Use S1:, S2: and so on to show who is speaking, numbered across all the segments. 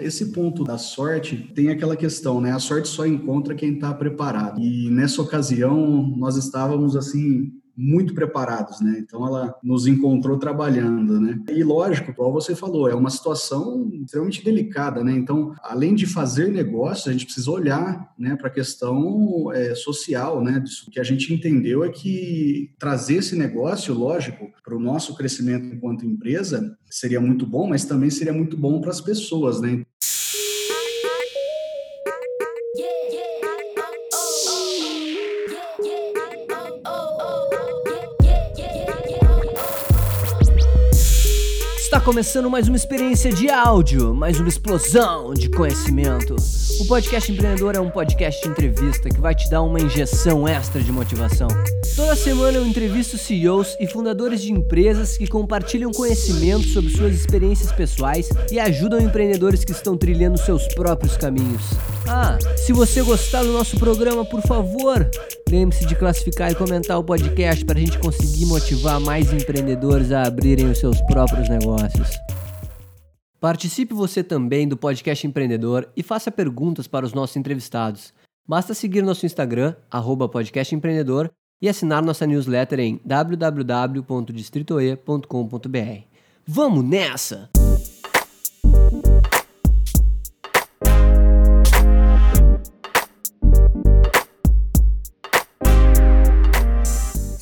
S1: Esse ponto da sorte tem aquela questão, né? A sorte só encontra quem está preparado. E nessa ocasião nós estávamos assim muito preparados, né? Então ela nos encontrou trabalhando, né? E lógico, igual você falou, é uma situação extremamente delicada, né? Então, além de fazer negócio, a gente precisa olhar, né, para a questão é, social, né? Isso que a gente entendeu é que trazer esse negócio, lógico, para o nosso crescimento enquanto empresa seria muito bom, mas também seria muito bom para as pessoas, né?
S2: Começando mais uma experiência de áudio, mais uma explosão de conhecimento. O Podcast Empreendedor é um podcast de entrevista que vai te dar uma injeção extra de motivação. Toda semana eu entrevisto CEOs e fundadores de empresas que compartilham conhecimento sobre suas experiências pessoais e ajudam empreendedores que estão trilhando seus próprios caminhos. Ah, se você gostar do nosso programa, por favor, lembre-se de classificar e comentar o podcast para a gente conseguir motivar mais empreendedores a abrirem os seus próprios negócios. Participe você também do podcast empreendedor e faça perguntas para os nossos entrevistados. Basta seguir nosso Instagram, podcastempreendedor, e assinar nossa newsletter em www.distritoe.com.br. Vamos nessa!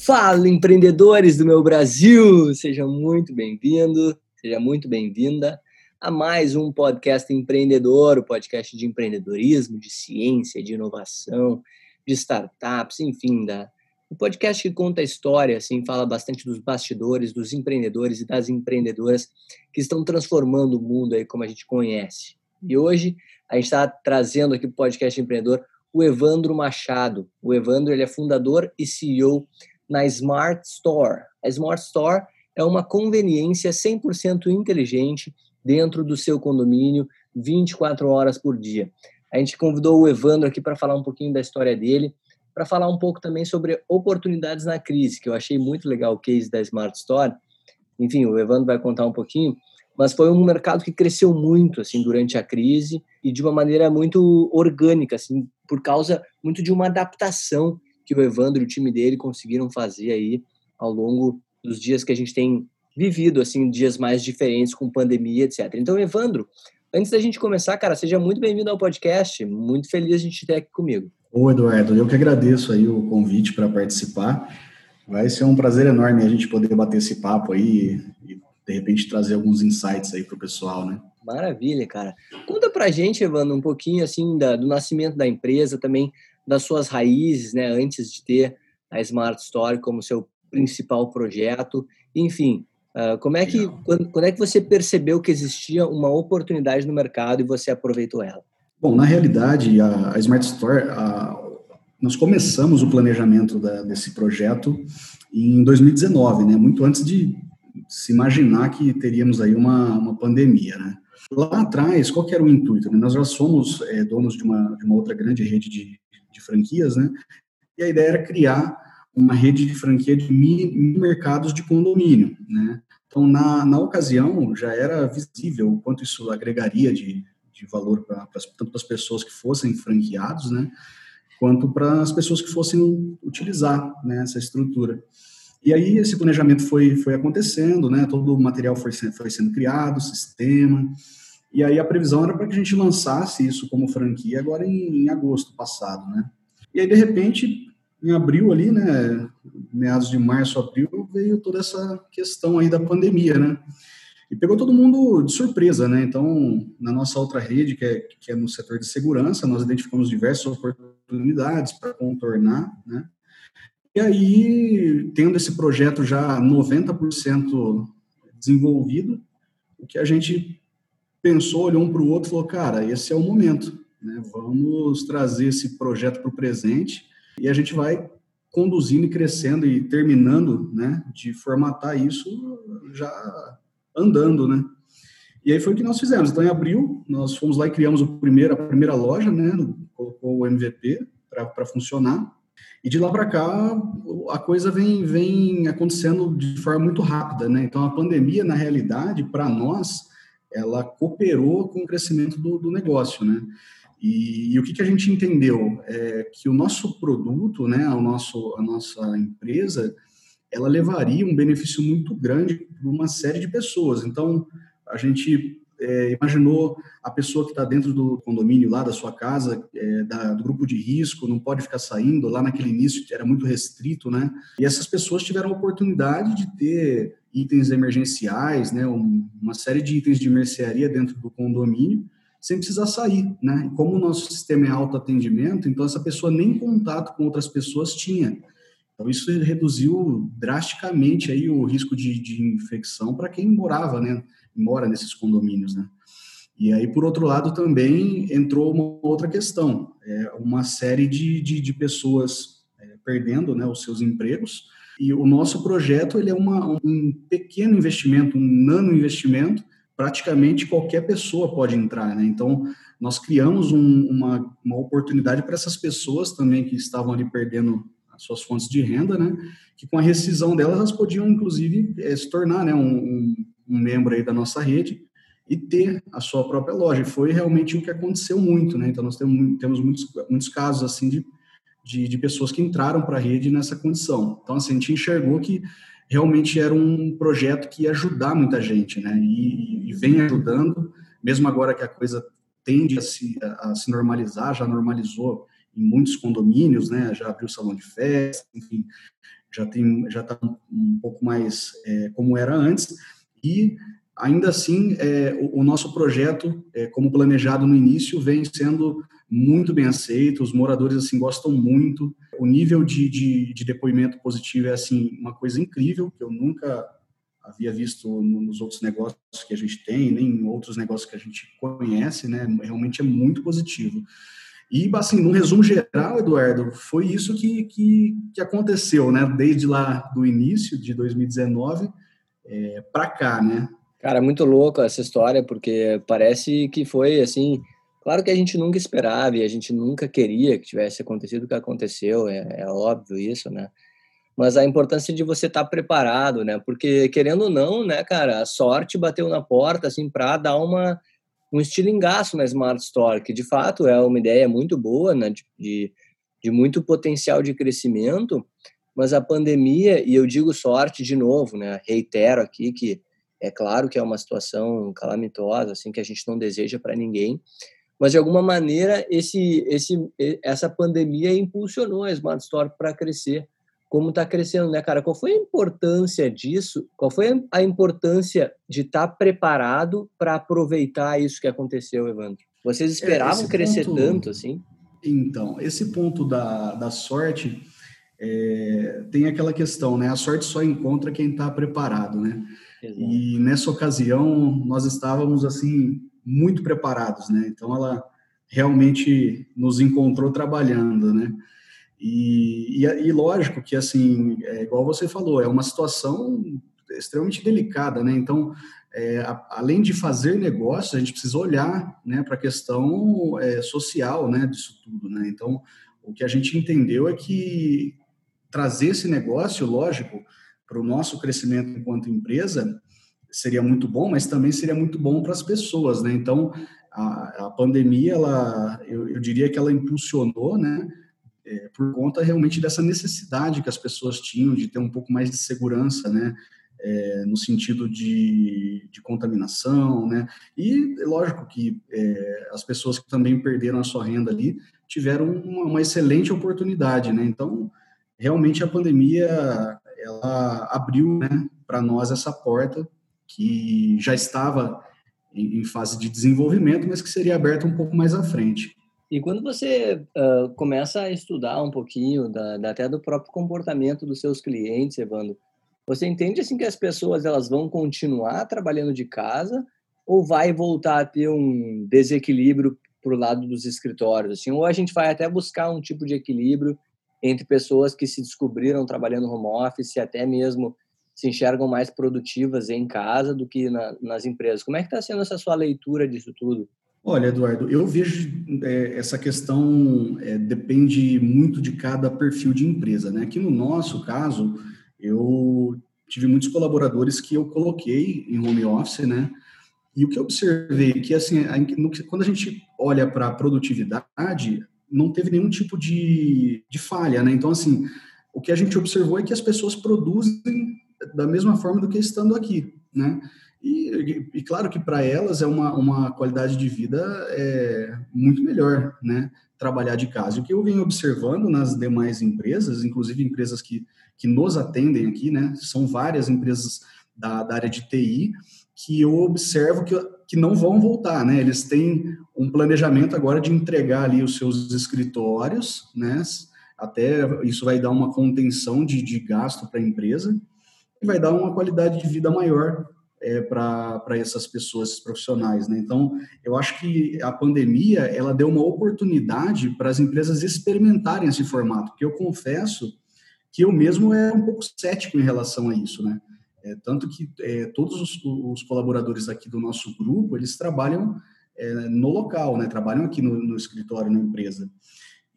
S2: Fala, empreendedores do meu Brasil! Seja muito bem-vindo, seja muito bem-vinda a mais um podcast empreendedor, o podcast de empreendedorismo, de ciência, de inovação, de startups, enfim, da, o podcast que conta a história, assim, fala bastante dos bastidores, dos empreendedores e das empreendedoras que estão transformando o mundo aí como a gente conhece. E hoje a gente está trazendo aqui para o podcast empreendedor o Evandro Machado. O Evandro ele é fundador e CEO na Smart Store. A Smart Store é uma conveniência 100% inteligente dentro do seu condomínio, 24 horas por dia. A gente convidou o Evandro aqui para falar um pouquinho da história dele, para falar um pouco também sobre oportunidades na crise, que eu achei muito legal o case da Smart Store. Enfim, o Evandro vai contar um pouquinho, mas foi um mercado que cresceu muito assim durante a crise e de uma maneira muito orgânica, assim, por causa muito de uma adaptação que o Evandro e o time dele conseguiram fazer aí ao longo dos dias que a gente tem vivido, assim, dias mais diferentes com pandemia, etc. Então, Evandro, antes da gente começar, cara, seja muito bem-vindo ao podcast. Muito feliz de te ter aqui comigo.
S1: Ô, Eduardo, eu que agradeço aí o convite para participar. Vai ser um prazer enorme a gente poder bater esse papo aí e, de repente, trazer alguns insights aí para o pessoal, né?
S2: Maravilha, cara. Conta pra gente, Evandro, um pouquinho, assim, da, do nascimento da empresa, também das suas raízes, né, antes de ter a Smart Store como seu principal projeto. Enfim, uh, como é que quando, quando, é que você percebeu que existia uma oportunidade no mercado e você aproveitou ela?
S1: Bom, na realidade, a, a Smart Store, a, nós começamos o planejamento da, desse projeto em 2019, né, muito antes de se imaginar que teríamos aí uma, uma pandemia, né. Lá atrás, qual que era o intuito? Né? Nós já somos é, donos de uma, de uma outra grande rede de, de franquias, né? E a ideia era criar uma rede de franquia de mini, mercados de condomínio, né? Então, na, na ocasião, já era visível o quanto isso agregaria de, de valor para tanto para as pessoas que fossem franqueados, né? Quanto para as pessoas que fossem utilizar né, essa estrutura. E aí esse planejamento foi, foi acontecendo, né? Todo o material foi, foi sendo criado, sistema, e aí a previsão era para que a gente lançasse isso como franquia agora em, em, agosto passado, né? E aí, de repente, em abril ali, né, meados de março, abril, veio toda essa questão aí da pandemia, né? E pegou todo mundo de surpresa, né? Então, na nossa outra rede, que é, que é no setor de segurança, nós identificamos diversas oportunidades para contornar, né? E aí, tendo esse projeto já 90% desenvolvido, o que a gente pensou, olhou um para o outro e falou, cara, esse é o momento, né? Vamos trazer esse projeto para o presente e a gente vai conduzindo e crescendo e terminando, né, de formatar isso já andando, né? E aí foi o que nós fizemos. Então, em abril, nós fomos lá e criamos o primeiro, a primeira loja, né? Colocou o MVP para funcionar. E de lá para cá, a coisa vem, vem acontecendo de forma muito rápida, né? Então, a pandemia, na realidade, para nós, ela cooperou com o crescimento do, do negócio, né? E, e, o que, que a gente entendeu é que o nosso produto, né, o nosso, a nossa empresa, ela levaria um benefício muito grande para uma série de pessoas. Então, a gente é, imaginou a pessoa que está dentro do condomínio lá da sua casa, é, da, do grupo de risco, não pode ficar saindo. Lá naquele início era muito restrito, né? E essas pessoas tiveram a oportunidade de ter itens emergenciais, né? Um, uma série de itens de mercearia dentro do condomínio sem precisar sair, né? Como o nosso sistema é autoatendimento, então essa pessoa nem contato com outras pessoas tinha. Então isso reduziu drasticamente aí o risco de, de infecção para quem morava, né? Mora nesses condomínios, né? E aí, por outro lado, também entrou uma outra questão, é, uma série de, de, de pessoas é, perdendo né, os seus empregos, e o nosso projeto ele é uma, um pequeno investimento, um nano investimento, praticamente qualquer pessoa pode entrar, né? Então, nós criamos um, uma, uma oportunidade para essas pessoas também que estavam ali perdendo as suas fontes de renda, né? Que com a rescisão delas, elas podiam, inclusive, é, se tornar né, um, um, um, membro aí da nossa rede e ter a sua própria loja. E foi realmente o que aconteceu muito, né? Então, nós temos, temos muitos, muitos casos, assim, de, de, de pessoas que entraram para a rede nessa condição. Então, assim, a gente enxergou que realmente era um projeto que ia ajudar muita gente, né? E, e vem ajudando, mesmo agora que a coisa tende a se, a, a se normalizar, já normalizou em muitos condomínios, né? Já abriu salão de festa, enfim, já tem, já está um pouco mais é, como era antes. E ainda assim, é, o, o, nosso projeto, é, como planejado no início, vem sendo muito bem aceito. Os moradores assim gostam muito o nível de, de, de, depoimento positivo é assim uma coisa incrível que eu nunca havia visto nos outros negócios que a gente tem, nem em outros negócios que a gente conhece, né? Realmente é muito positivo. E, assim, no resumo geral, Eduardo, foi isso que, que, que aconteceu, né? Desde lá do início de 2019 é, para cá, né?
S2: Cara, muito louco essa história, porque parece que foi, assim, Claro que a gente nunca esperava e a gente nunca queria que tivesse acontecido o que aconteceu, é, é óbvio isso, né? Mas a importância de você estar tá preparado, né? Porque querendo ou não, né, cara, a sorte bateu na porta assim para dar uma um estilingaço na Smart Store, que de fato é uma ideia muito boa, né, de, de muito potencial de crescimento, mas a pandemia, e eu digo sorte de novo, né, reitero aqui que é claro que é uma situação calamitosa, assim, que a gente não deseja para ninguém, mas de alguma maneira esse, esse, essa pandemia impulsionou a Smart Store para crescer, como está crescendo, né, cara? Qual foi a importância disso? Qual foi a importância de estar tá preparado para aproveitar isso que aconteceu, Evandro? Vocês é, esperavam é, crescer ponto, tanto assim?
S1: Então, esse ponto da, da sorte é, tem aquela questão, né? A sorte só encontra quem está preparado, né? E nessa ocasião nós estávamos assim muito preparados, né? Então ela realmente nos encontrou trabalhando, né? E, e, e, lógico que assim, é igual você falou, é uma situação extremamente delicada, né? Então, é, a, além de fazer negócios, a gente precisa olhar, né, para a questão é, social, né, disso tudo, né? Então, o que a gente entendeu é que trazer esse negócio, lógico, para o nosso crescimento enquanto empresa, seria muito bom, mas também seria muito bom para as pessoas, né? Então, a, a pandemia, ela, eu, eu, diria que ela impulsionou, né? É, por conta realmente dessa necessidade que as pessoas tinham de ter um pouco mais de segurança, né? É, no sentido de, de, contaminação, né? E lógico que é, as pessoas que também perderam a sua renda ali tiveram uma, uma excelente oportunidade, né? Então, realmente a pandemia ela abriu, né, para nós essa porta que já estava em, em, fase de desenvolvimento, mas que seria aberta um pouco mais à frente.
S2: E quando você uh, começa a estudar um pouquinho da, da, até do próprio comportamento dos seus clientes, Evandro, você entende assim que as pessoas elas vão continuar trabalhando de casa ou vai voltar a ter um desequilíbrio para o lado dos escritórios, assim, ou a gente vai até buscar um tipo de equilíbrio entre pessoas que se descobriram trabalhando home office, até mesmo se enxergam mais produtivas em casa do que na, nas empresas. Como é que está sendo essa sua leitura disso tudo?
S1: Olha, Eduardo, eu vejo é, essa questão é, depende muito de cada perfil de empresa, né? Aqui no nosso caso, eu tive muitos colaboradores que eu coloquei em home office, né? E o que eu observei que assim, quando a gente olha para a produtividade, não teve nenhum tipo de, de falha, né? Então assim, o que a gente observou é que as pessoas produzem da mesma forma do que estando aqui, né? E, e claro que para elas é uma, uma qualidade de vida é, muito melhor, né? Trabalhar de casa. O que eu venho observando nas demais empresas, inclusive empresas que, que nos atendem aqui, né? São várias empresas da, da área de TI que eu observo que, que não vão voltar, né? Eles têm um planejamento agora de entregar ali os seus escritórios, né? Até isso vai dar uma contenção de, de gasto para a empresa e vai dar uma qualidade de vida maior é, para essas pessoas esses profissionais, né? Então, eu acho que a pandemia ela deu uma oportunidade para as empresas experimentarem esse formato, porque eu confesso que eu mesmo era um pouco cético em relação a isso, né? É, tanto que é, todos os, os, colaboradores aqui do nosso grupo eles trabalham é, no local, né? Trabalham aqui no, no escritório, na empresa.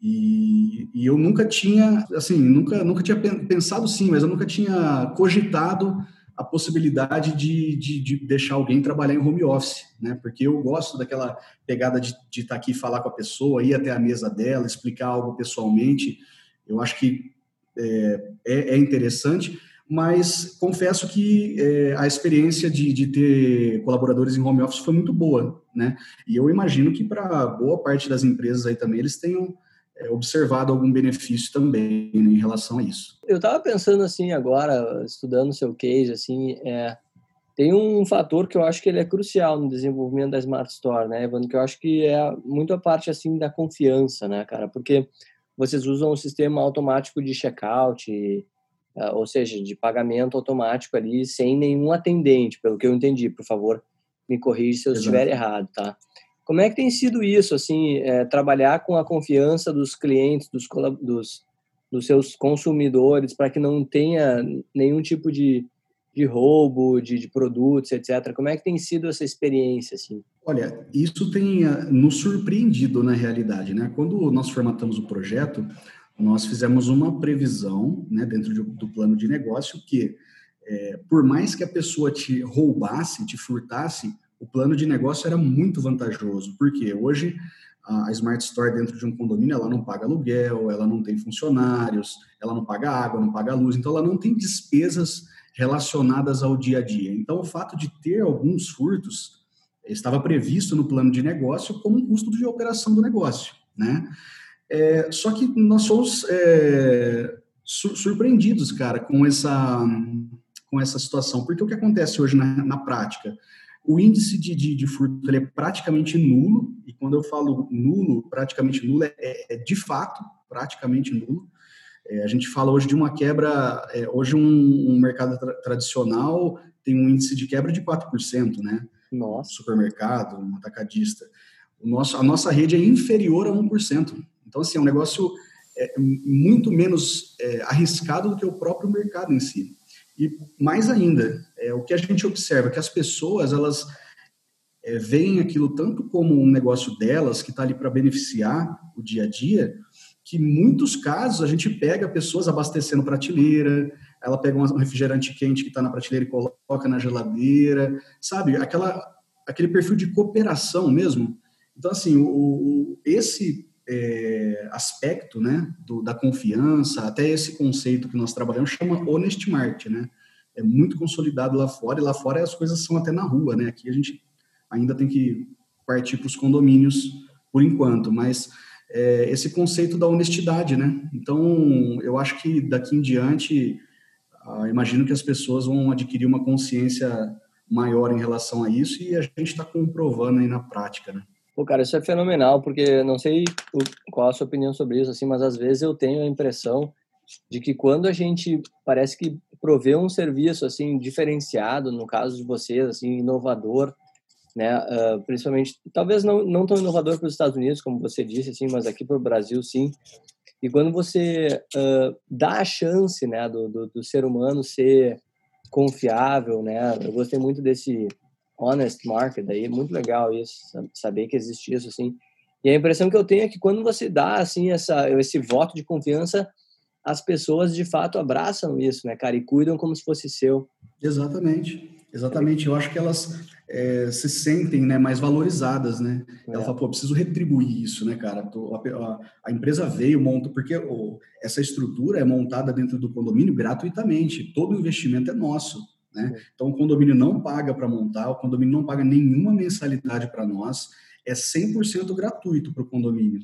S1: E, e, eu nunca tinha, assim, nunca, nunca tinha pensado sim, mas eu nunca tinha cogitado a possibilidade de, de, de, deixar alguém trabalhar em home office, né? Porque eu gosto daquela pegada de, estar tá aqui falar com a pessoa, ir até a mesa dela, explicar algo pessoalmente. Eu acho que é, é, é interessante, mas confesso que é, a experiência de, de ter colaboradores em home office foi muito boa, né? E eu imagino que para boa parte das empresas aí também eles tenham é, observado algum benefício também né, em relação a isso.
S2: Eu estava pensando assim agora, estudando seu case, assim, é, tem um fator que eu acho que ele é crucial no desenvolvimento da Smart Store, né, Evandro? Que eu acho que é muito a parte assim da confiança, né, cara? Porque vocês usam um sistema automático de checkout, ou seja, de pagamento automático ali, sem nenhum atendente, pelo que eu entendi. Por favor, me corrija se eu Exato. estiver errado, tá? Como é que tem sido isso, assim, é, trabalhar com a confiança dos clientes, dos, dos, dos seus consumidores, para que não tenha nenhum tipo de, de roubo de, de, produtos, etc. Como é que tem sido essa experiência, assim?
S1: Olha, isso tem uh, nos surpreendido na realidade, né? Quando nós formatamos o projeto, nós fizemos uma previsão, né, dentro de, do plano de negócio, que é, por mais que a pessoa te roubasse, te furtasse, o plano de negócio era muito vantajoso, porque hoje a Smart Store dentro de um condomínio, ela não paga aluguel, ela não tem funcionários, ela não paga água, não paga luz, então ela não tem despesas relacionadas ao dia a dia. Então, o fato de ter alguns furtos estava previsto no plano de negócio como um custo de operação do negócio, né? É, só que nós somos é, surpreendidos, cara, com essa, com essa situação, porque o que acontece hoje na, na prática? O índice de, de, de furto é praticamente nulo, e quando eu falo nulo, praticamente nulo, é, é, é de fato praticamente nulo. É, a gente fala hoje de uma quebra, é, hoje um, um mercado tra tradicional tem um índice de quebra de 4%, né?
S2: Nossa.
S1: Supermercado, um atacadista. O nosso, a nossa rede é inferior a 1%. Então, assim, é um negócio é, muito menos é, arriscado do que o próprio mercado em si. E mais ainda, é, o que a gente observa é que as pessoas, elas é, veem aquilo tanto como um negócio delas, que está ali para beneficiar o dia a dia, que em muitos casos a gente pega pessoas abastecendo prateleira, ela pega um refrigerante quente que está na prateleira e coloca na geladeira, sabe? Aquela, aquele perfil de cooperação mesmo. Então, assim, o, o esse é, aspecto né, do, da confiança, até esse conceito que nós trabalhamos chama honest market, né? É muito consolidado lá fora, e lá fora as coisas são até na rua, né? Aqui a gente ainda tem que partir para os condomínios por enquanto, mas é, esse conceito da honestidade, né? Então, eu acho que daqui em diante, ah, imagino que as pessoas vão adquirir uma consciência maior em relação a isso e a gente está comprovando aí na prática, né?
S2: Pô, cara, isso é fenomenal, porque não sei qual a sua opinião sobre isso, assim, mas às vezes eu tenho a impressão de que quando a gente parece que provê um serviço assim diferenciado, no caso de vocês, assim, inovador, né, uh, principalmente, talvez não, não tão inovador para os Estados Unidos, como você disse, assim, mas aqui para o Brasil, sim. E quando você uh, dá a chance, né, do, do, do ser humano ser confiável, né, eu gostei muito desse honest market, daí é muito legal isso, saber que existe isso, assim. E a impressão que eu tenho é que quando você dá, assim, essa, esse voto de confiança, as pessoas de fato abraçam isso, né, cara, e cuidam como se fosse seu.
S1: Exatamente. Exatamente, eu acho que elas é, se sentem né, mais valorizadas, né? É. Ela fala, pô, preciso retribuir isso, né, cara? A, a, a empresa veio, monta, porque oh, essa estrutura é montada dentro do condomínio gratuitamente, todo o investimento é nosso, né? É. Então o condomínio não paga para montar, o condomínio não paga nenhuma mensalidade para nós, é 100% gratuito para o condomínio.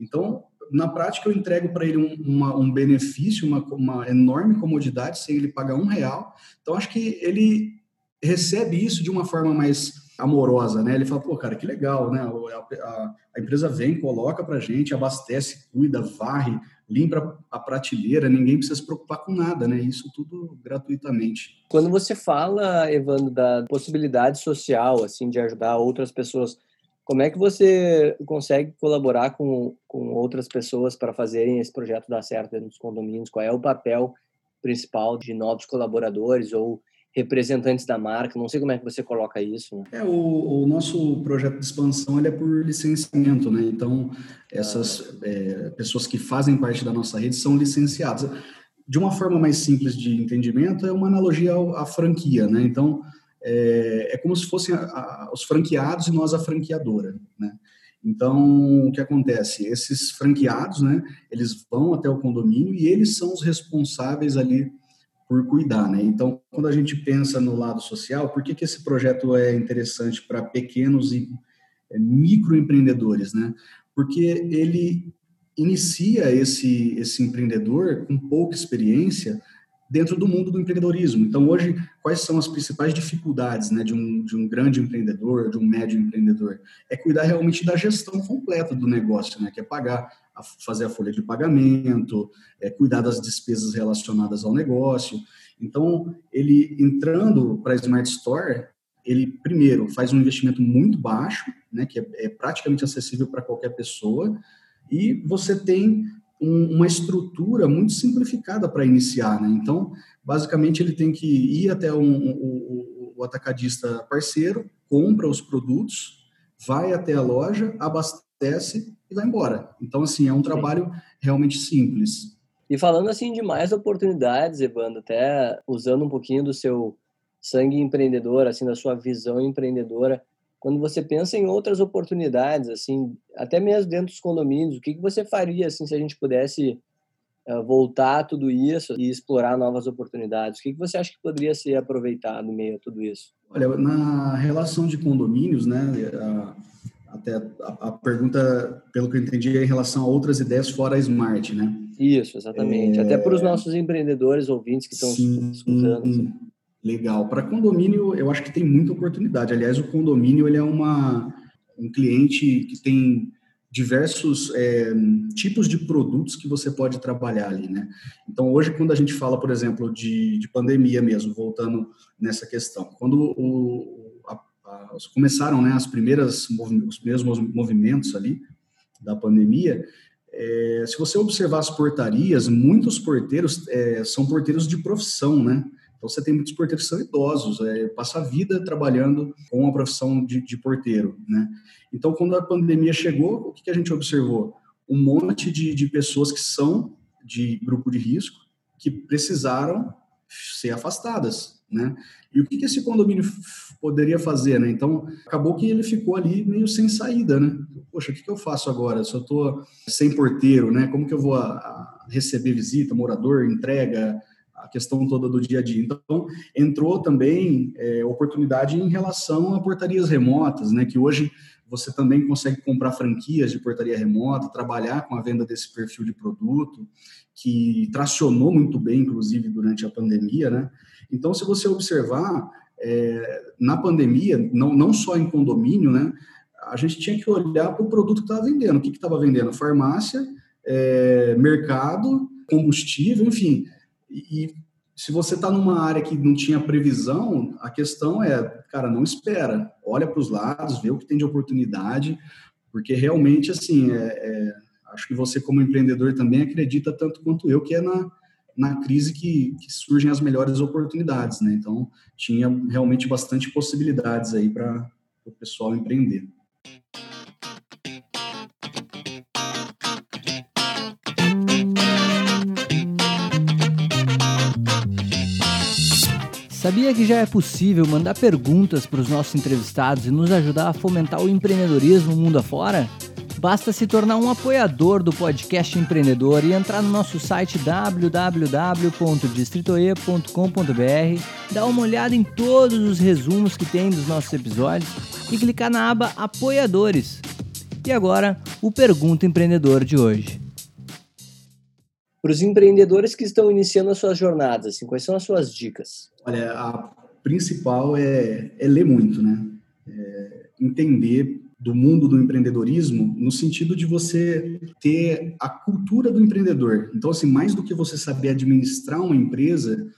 S1: Então, na prática, eu entrego para ele um, uma, um benefício, uma, uma enorme comodidade, sem ele pagar um real. Então, acho que ele recebe isso de uma forma mais amorosa, né? Ele fala, pô, cara, que legal, né? A, a, a empresa vem, coloca pra gente, abastece, cuida, varre, limpa a prateleira, ninguém precisa se preocupar com nada, né? Isso tudo gratuitamente.
S2: Quando você fala, Evandro, da possibilidade social, assim, de ajudar outras pessoas, como é que você consegue colaborar com, com outras pessoas para fazerem esse projeto dar certo dentro dos condomínios? Qual é o papel principal de novos colaboradores ou representantes da marca, não sei como é que você coloca isso. Né?
S1: É, o, o, nosso projeto de expansão ele é por licenciamento, né? Então, essas ah. é, pessoas que fazem parte da nossa rede são licenciadas. De uma forma mais simples de entendimento, é uma analogia à franquia, né? Então, é, é como se fossem a, a, os franqueados e nós a franqueadora, né? Então, o que acontece? Esses franqueados, né, eles vão até o condomínio e eles são os responsáveis ali por cuidar, né? Então, quando a gente pensa no lado social, por que, que esse projeto é interessante para pequenos e é, microempreendedores, né? Porque ele inicia esse, esse empreendedor com pouca experiência dentro do mundo do empreendedorismo. Então, hoje, quais são as principais dificuldades né, de, um, de um grande empreendedor, de um médio empreendedor? É cuidar realmente da gestão completa do negócio, né, que é pagar, a, fazer a folha de pagamento, é cuidar das despesas relacionadas ao negócio. Então, ele entrando para a Smart Store, ele primeiro faz um investimento muito baixo, né, que é, é praticamente acessível para qualquer pessoa, e você tem um, uma estrutura muito simplificada para iniciar, né? Então, basicamente, ele tem que ir até um, um, o atacadista parceiro, compra os produtos, vai até a loja, abastece e vai embora. Então, assim, é um trabalho realmente simples.
S2: E falando assim de mais oportunidades, Evandro, até usando um pouquinho do seu sangue empreendedor, assim, da sua visão empreendedora, quando você pensa em outras oportunidades, assim, até mesmo dentro dos condomínios, o que, que você faria, assim, se a gente pudesse uh, voltar a tudo isso e explorar novas oportunidades? O que, que você acha que poderia ser aproveitado no meio a tudo isso?
S1: Olha, na relação de condomínios, né, a, até a, a, pergunta, pelo que eu entendi, é em relação a outras ideias fora a Smart, né?
S2: Isso, exatamente. É... Até para os nossos empreendedores ouvintes que estão escutando. Assim.
S1: Legal. Para condomínio, eu acho que tem muita oportunidade. Aliás, o condomínio ele é uma, um cliente que tem diversos é, tipos de produtos que você pode trabalhar ali, né? Então, hoje, quando a gente fala, por exemplo, de, de pandemia mesmo, voltando nessa questão, quando o, começaram né, as primeiras, os mesmos movimentos ali da pandemia, é, se você observar as portarias, muitos porteiros é, são porteiros de profissão, né? Então, você tem muitos porteiros que são idosos, é, passa a vida trabalhando com a profissão de, de, porteiro, né? Então, quando a pandemia chegou, o que, que a gente observou? Um monte de, de pessoas que são de grupo de risco, que precisaram ser afastadas, né? E o que, que esse condomínio poderia fazer, né? Então, acabou que ele ficou ali meio sem saída, né? Poxa, o que, que eu faço agora? Se eu estou sem porteiro, né? Como que eu vou a, a receber visita, morador, entrega, a questão toda do dia a dia. Então, entrou também é, oportunidade em relação a portarias remotas, né, que hoje você também consegue comprar franquias de portaria remota, trabalhar com a venda desse perfil de produto, que tracionou muito bem, inclusive, durante a pandemia, né? Então, se você observar, é, na pandemia, não, não só em condomínio, né, a gente tinha que olhar para o produto que estava vendendo. O que estava vendendo? Farmácia, é, mercado, combustível, enfim e, se você está numa área que não tinha previsão, a questão é, cara, não espera, olha para os lados, vê o que tem de oportunidade, porque realmente, assim, é, é, acho que você como empreendedor também acredita tanto quanto eu que é na, na crise que, que surgem as melhores oportunidades, né? Então, tinha realmente bastante possibilidades aí para o pessoal empreender.
S2: Sabia que já é possível mandar perguntas para os nossos entrevistados e nos ajudar a fomentar o empreendedorismo mundo afora? Basta se tornar um apoiador do podcast empreendedor e entrar no nosso site www.distritoe.com.br, dar uma olhada em todos os resumos que tem dos nossos episódios e clicar na aba Apoiadores. E agora, o Pergunta Empreendedor de hoje. Para os empreendedores que estão iniciando as suas jornadas, assim, quais são as suas dicas?
S1: Olha, a principal é, é ler muito, né? É entender do mundo do empreendedorismo no sentido de você ter a cultura do empreendedor. Então, assim, mais do que você saber administrar uma empresa,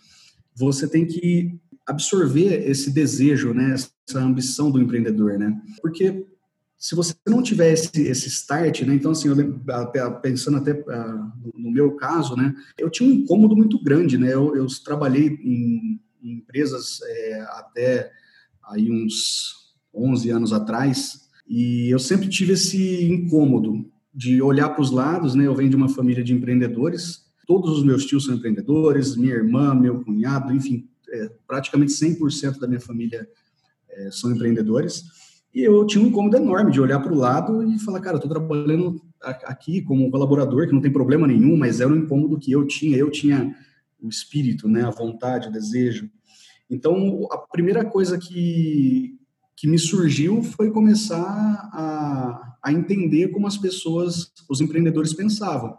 S1: você tem que absorver esse desejo, né, essa ambição do empreendedor, né? Porque se você não tiver esse, start, né? Então, assim, eu, pensando até no meu caso, né? Eu tinha um incômodo muito grande, né? Eu, eu trabalhei em, em empresas é, até aí uns 11 anos atrás, e eu sempre tive esse incômodo de olhar para os lados, né? Eu venho de uma família de empreendedores, todos os meus tios são empreendedores, minha irmã, meu cunhado, enfim, é, praticamente 100% da minha família é, são empreendedores. E eu tinha um incômodo enorme de olhar para o lado e falar, cara, eu estou trabalhando aqui como colaborador, que não tem problema nenhum, mas era um incômodo que eu tinha. Eu tinha o espírito, né, a vontade, o desejo. Então, a primeira coisa que, que me surgiu foi começar a, a entender como as pessoas, os empreendedores pensavam.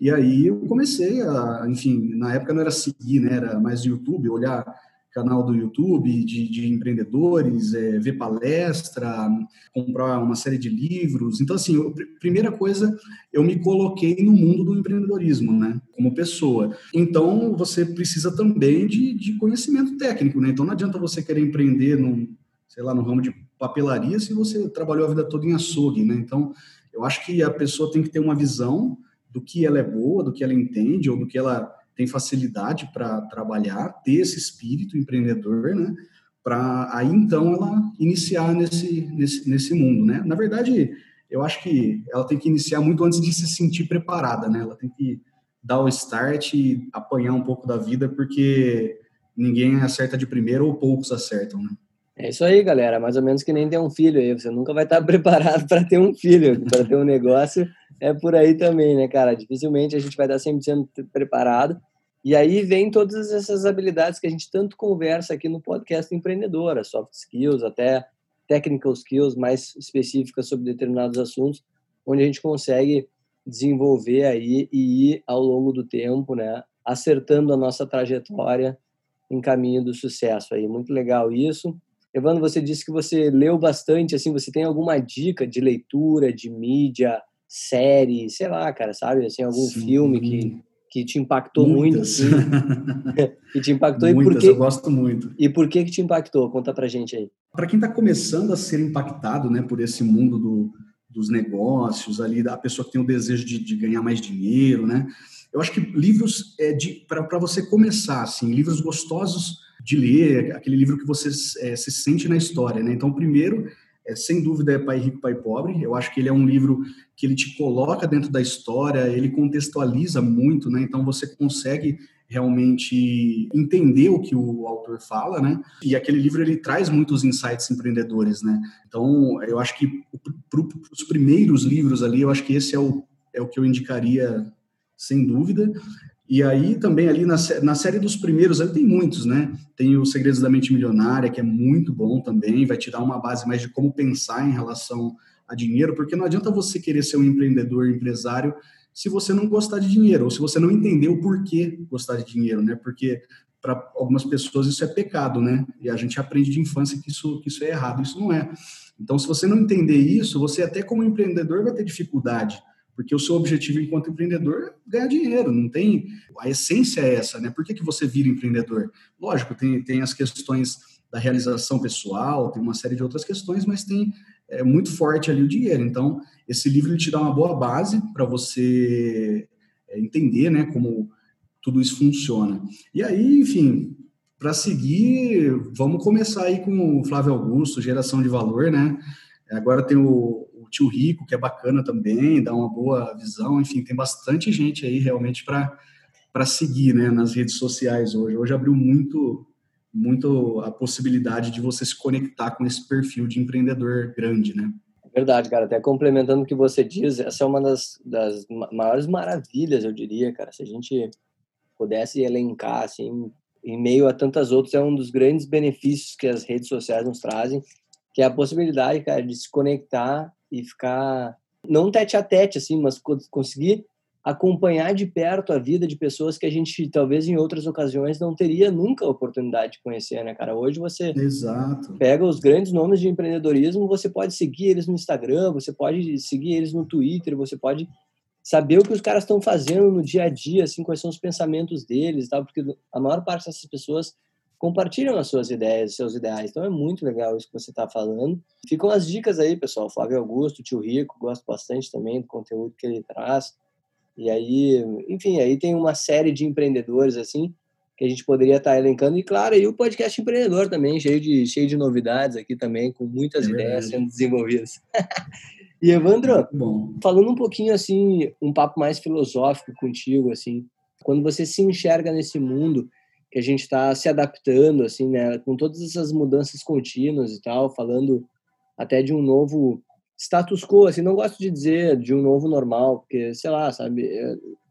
S1: E aí eu comecei a, enfim, na época não era seguir, né, era mais YouTube, olhar canal do YouTube de, de empreendedores, é, ver palestra, comprar uma série de livros. Então, assim, eu, primeira coisa, eu me coloquei no mundo do empreendedorismo, né, como pessoa. Então, você precisa também de, de conhecimento técnico, né? Então, não adianta você querer empreender num, sei lá, no ramo de papelaria se você trabalhou a vida toda em açougue, né? Então, eu acho que a pessoa tem que ter uma visão do que ela é boa, do que ela entende ou do que ela tem facilidade para trabalhar, ter esse espírito empreendedor, né? Para aí então ela iniciar nesse, nesse, nesse mundo, né? Na verdade, eu acho que ela tem que iniciar muito antes de se sentir preparada, né? Ela tem que dar o start e apanhar um pouco da vida, porque ninguém acerta de primeira ou poucos acertam, né?
S2: É isso aí, galera. Mais ou menos que nem ter um filho aí. Você nunca vai estar preparado para ter um filho, para ter um negócio. É por aí também, né, cara? Dificilmente a gente vai estar sempre sendo preparado. E aí vem todas essas habilidades que a gente tanto conversa aqui no podcast empreendedora, soft skills, até technical skills mais específicas sobre determinados assuntos, onde a gente consegue desenvolver aí e ir ao longo do tempo, né, acertando a nossa trajetória em caminho do sucesso aí. Muito legal isso. Evandro, você disse que você leu bastante, assim, você tem alguma dica de leitura, de mídia, série, sei lá, cara, sabe? Assim, algum Sim. filme que, que te impactou Muitas. muito, assim, que te impactou
S1: Muitas,
S2: e por que...
S1: eu gosto muito.
S2: E por que que te impactou? Conta pra gente aí.
S1: Para quem está começando a ser impactado, né, por esse mundo do, dos negócios ali, a pessoa que tem o desejo de, de ganhar mais dinheiro, né? Eu acho que livros é de para você começar, assim, livros gostosos de ler, aquele livro que você é, se sente na história, né? Então, primeiro, é, sem dúvida, é Pai Rico, Pai Pobre. Eu acho que ele é um livro que ele te coloca dentro da história, ele contextualiza muito, né? Então, você consegue realmente entender o que o autor fala, né? E aquele livro ele traz muitos insights empreendedores, né? Então, eu acho que para os primeiros livros ali, eu acho que esse é o, é o que eu indicaria sem dúvida. E aí também ali na, na série dos primeiros, ali tem muitos, né? Tem o Segredos da Mente Milionária, que é muito bom também, vai te dar uma base mais de como pensar em relação a dinheiro, porque não adianta você querer ser um empreendedor, empresário, se você não gostar de dinheiro, ou se você não entender o porquê gostar de dinheiro, né? Porque para algumas pessoas isso é pecado, né? E a gente aprende de infância que isso, que isso é errado, isso não é. Então, se você não entender isso, você até como empreendedor vai ter dificuldade porque o seu objetivo enquanto empreendedor é ganhar dinheiro, não tem. A essência é essa, né? Por que, que você vira empreendedor? Lógico, tem, tem as questões da realização pessoal, tem uma série de outras questões, mas tem é, muito forte ali o dinheiro. Então, esse livro te dá uma boa base para você é, entender, né, como tudo isso funciona. E aí, enfim, para seguir, vamos começar aí com o Flávio Augusto, geração de valor, né? Agora tem o, Tio Rico, que é bacana também, dá uma boa visão. Enfim, tem bastante gente aí realmente para seguir né, nas redes sociais hoje. Hoje abriu muito, muito a possibilidade de você se conectar com esse perfil de empreendedor grande, né?
S2: Verdade, cara. Até complementando o que você diz, essa é uma das, das maiores maravilhas, eu diria, cara. Se a gente pudesse elencar, assim, em meio a tantas outras, é um dos grandes benefícios que as redes sociais nos trazem, que é a possibilidade, cara, de se conectar e ficar, não tete a tete, assim, mas conseguir acompanhar de perto a vida de pessoas que a gente talvez em outras ocasiões não teria nunca a oportunidade de conhecer, né, cara? Hoje você
S1: Exato.
S2: pega os grandes nomes de empreendedorismo, você pode seguir eles no Instagram, você pode seguir eles no Twitter, você pode saber o que os caras estão fazendo no dia a dia, assim, quais são os pensamentos deles, tal, porque a maior parte dessas pessoas compartilham as suas ideias, seus ideais. Então é muito legal isso que você está falando. Ficam as dicas aí, pessoal. Flávio Augusto, tio Rico, gosto bastante também do conteúdo que ele traz. E aí, enfim, aí tem uma série de empreendedores assim que a gente poderia estar elencando e claro, aí o podcast empreendedor também, cheio de cheio de novidades aqui também, com muitas é ideias sendo desenvolvidas. e Evandro, Bom. falando um pouquinho assim, um papo mais filosófico contigo assim, quando você se enxerga nesse mundo que a gente está se adaptando assim, né, com todas essas mudanças contínuas e tal, falando até de um novo status quo, assim, não gosto de dizer de um novo normal, porque, sei lá, sabe,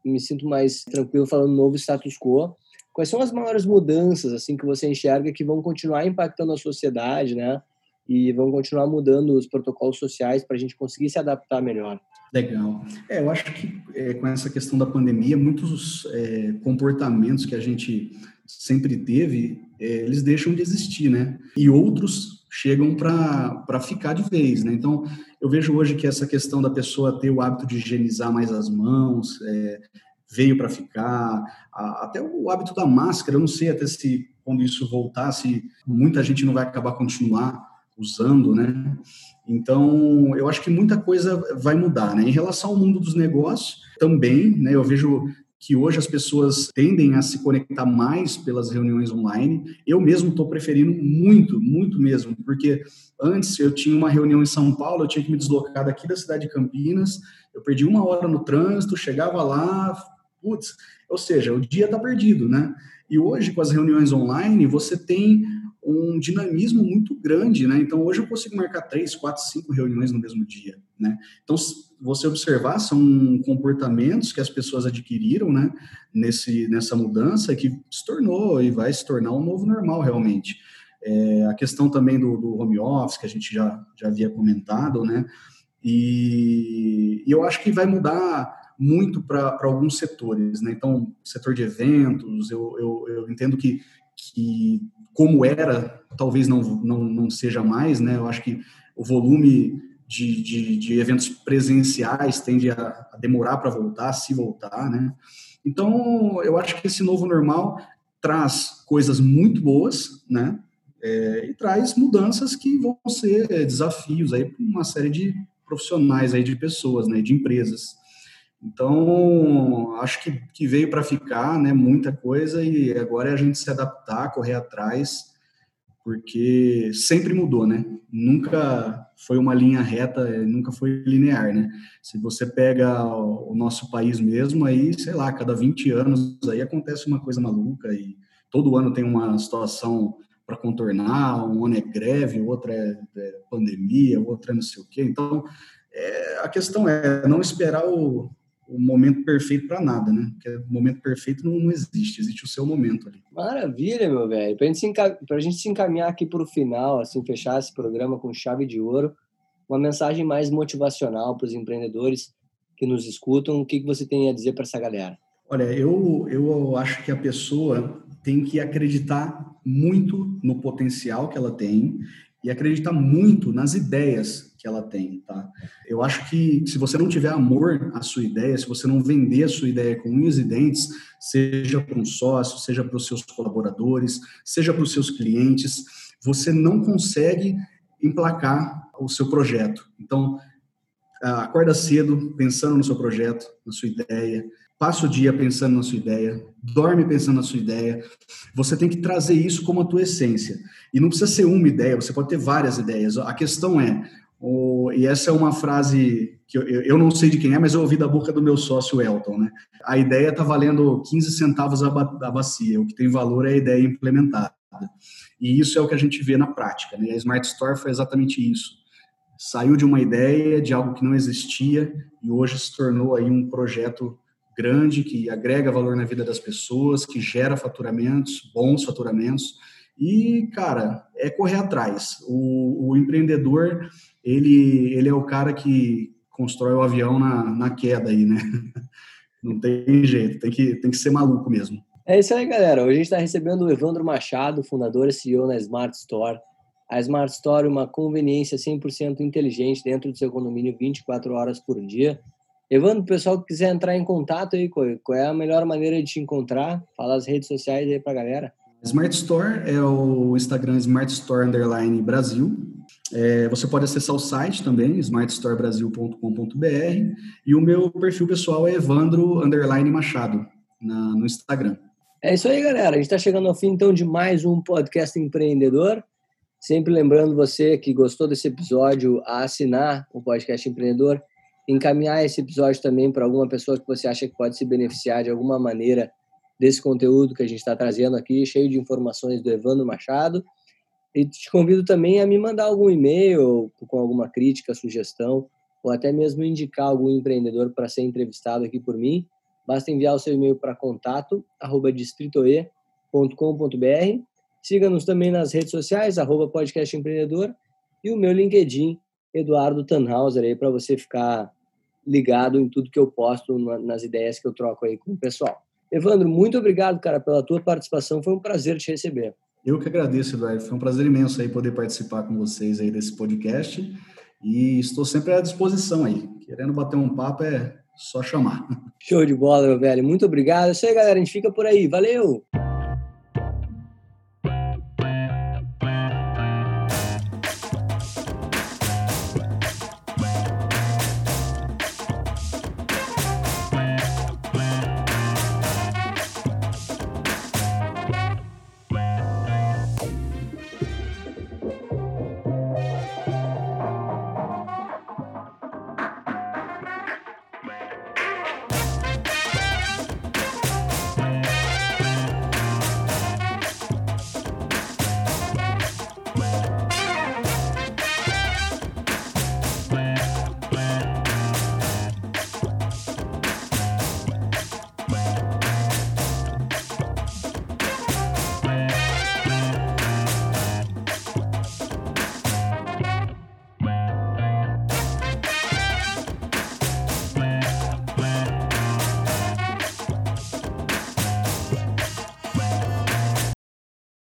S2: me sinto mais tranquilo falando novo status quo. Quais são as maiores mudanças, assim, que você enxerga que vão continuar impactando a sociedade, né? E vão continuar mudando os protocolos sociais para a gente conseguir se adaptar melhor.
S1: Legal. É, eu acho que é, com essa questão da pandemia, muitos é, comportamentos que a gente sempre teve, é, eles deixam de existir, né? E outros chegam para ficar de vez, né? Então, eu vejo hoje que essa questão da pessoa ter o hábito de higienizar mais as mãos é, veio para ficar, a, até o hábito da máscara, eu não sei até se quando isso voltar, se muita gente não vai acabar continuar usando, né? Então, eu acho que muita coisa vai mudar, né? Em relação ao mundo dos negócios, também, né? Eu vejo que hoje as pessoas tendem a se conectar mais pelas reuniões online. Eu mesmo estou preferindo muito, muito mesmo, porque antes eu tinha uma reunião em São Paulo, eu tinha que me deslocar daqui da cidade de Campinas, eu perdi uma hora no trânsito, chegava lá, putz, ou seja, o dia está perdido, né? E hoje, com as reuniões online, você tem um dinamismo muito grande, né? Então, hoje eu consigo marcar três, quatro, cinco reuniões no mesmo dia, né? Então, você observar, são comportamentos que as pessoas adquiriram, né? Nesse, nessa mudança que se tornou e vai se tornar um novo normal, realmente. É, a questão também do, do, home office, que a gente já, já havia comentado, né? E, e eu acho que vai mudar muito para alguns setores, né? Então, setor de eventos, eu, eu, eu entendo que, que como era, talvez não, não, não seja mais, né? Eu acho que o volume de, de, de eventos presenciais tende a, a demorar para voltar, se voltar, né? Então, eu acho que esse novo normal traz coisas muito boas, né? É, e traz mudanças que vão ser desafios aí para uma série de profissionais aí, de pessoas, né? De empresas. Então, acho que, que veio para ficar, né, muita coisa, e agora é a gente se adaptar, correr atrás, porque sempre mudou, né? Nunca foi uma linha reta, nunca foi linear, né? Se você pega o nosso país mesmo, aí, sei lá, cada 20 anos aí acontece uma coisa maluca e todo ano tem uma situação para contornar, um ano é greve, outro é, é pandemia, outro é não sei o quê. Então, é, a questão é não esperar o, o momento perfeito para nada, né? Porque o momento perfeito não, não, existe, existe o seu momento ali.
S2: Maravilha, meu velho. Para a gente se encaminhar aqui para o final, assim, fechar esse programa com chave de ouro, uma mensagem mais motivacional para os empreendedores que nos escutam, o que, que você tem a dizer para essa galera?
S1: Olha, eu, eu acho que a pessoa tem que acreditar muito no potencial que ela tem e acreditar muito nas ideias que ela tem, tá? Eu acho que se você não tiver amor à sua ideia, se você não vender a sua ideia com unhas e dentes, seja para um sócio, seja para os seus colaboradores, seja para os seus clientes, você não consegue emplacar o seu projeto. Então, acorda cedo pensando no seu projeto, na sua ideia, passa o dia pensando na sua ideia, dorme pensando na sua ideia. Você tem que trazer isso como a tua essência. E não precisa ser uma ideia, você pode ter várias ideias. A questão é, o, e essa é uma frase que eu, eu não sei de quem é, mas eu ouvi da boca do meu sócio Elton, né? A ideia está valendo 15 centavos a, a bacia, o que tem valor é a ideia implementada. E isso é o que a gente vê na prática. Né? A Smart Store foi exatamente isso. Saiu de uma ideia, de algo que não existia, e hoje se tornou aí um projeto grande que agrega valor na vida das pessoas, que gera faturamentos, bons faturamentos. E, cara, é correr atrás. O, o empreendedor, ele, ele é o cara que constrói o avião na, na queda aí, né? Não tem jeito, tem que, tem que ser maluco mesmo.
S2: É isso aí, galera. Hoje a gente está recebendo o Evandro Machado, fundador e CEO na Smart Store. A Smart Store é uma conveniência 100% inteligente dentro do seu condomínio 24 horas por dia. Evandro, o pessoal que quiser entrar em contato aí, qual é a melhor maneira de te encontrar? Fala as redes sociais aí pra galera.
S1: Smart Store é o Instagram Smart Store Underline Brasil. É, você pode acessar o site também, smartstorebrasil.com.br, e o meu perfil pessoal é Evandro Underline Machado na, no Instagram.
S2: É isso aí, galera. A gente está chegando ao fim então de mais um podcast empreendedor. Sempre lembrando você que gostou desse episódio a assinar o podcast empreendedor, encaminhar esse episódio também para alguma pessoa que você acha que pode se beneficiar de alguma maneira desse conteúdo que a gente está trazendo aqui, cheio de informações do Evandro Machado. E te convido também a me mandar algum e-mail com alguma crítica, sugestão, ou até mesmo indicar algum empreendedor para ser entrevistado aqui por mim. Basta enviar o seu e-mail para contato distritoe.com.br. Siga-nos também nas redes sociais, arroba podcast empreendedor, e o meu LinkedIn, Eduardo Tannhauser, aí para você ficar ligado em tudo que eu posto nas ideias que eu troco aí com o pessoal. Evandro, muito obrigado, cara, pela tua participação. Foi um prazer te receber.
S1: Eu que agradeço, Eduardo. Foi um prazer imenso aí poder participar com vocês aí desse podcast. E estou sempre à disposição aí. Querendo bater um papo é só chamar.
S2: Show de bola, meu velho. Muito obrigado. É isso aí, galera. A gente fica por aí. Valeu!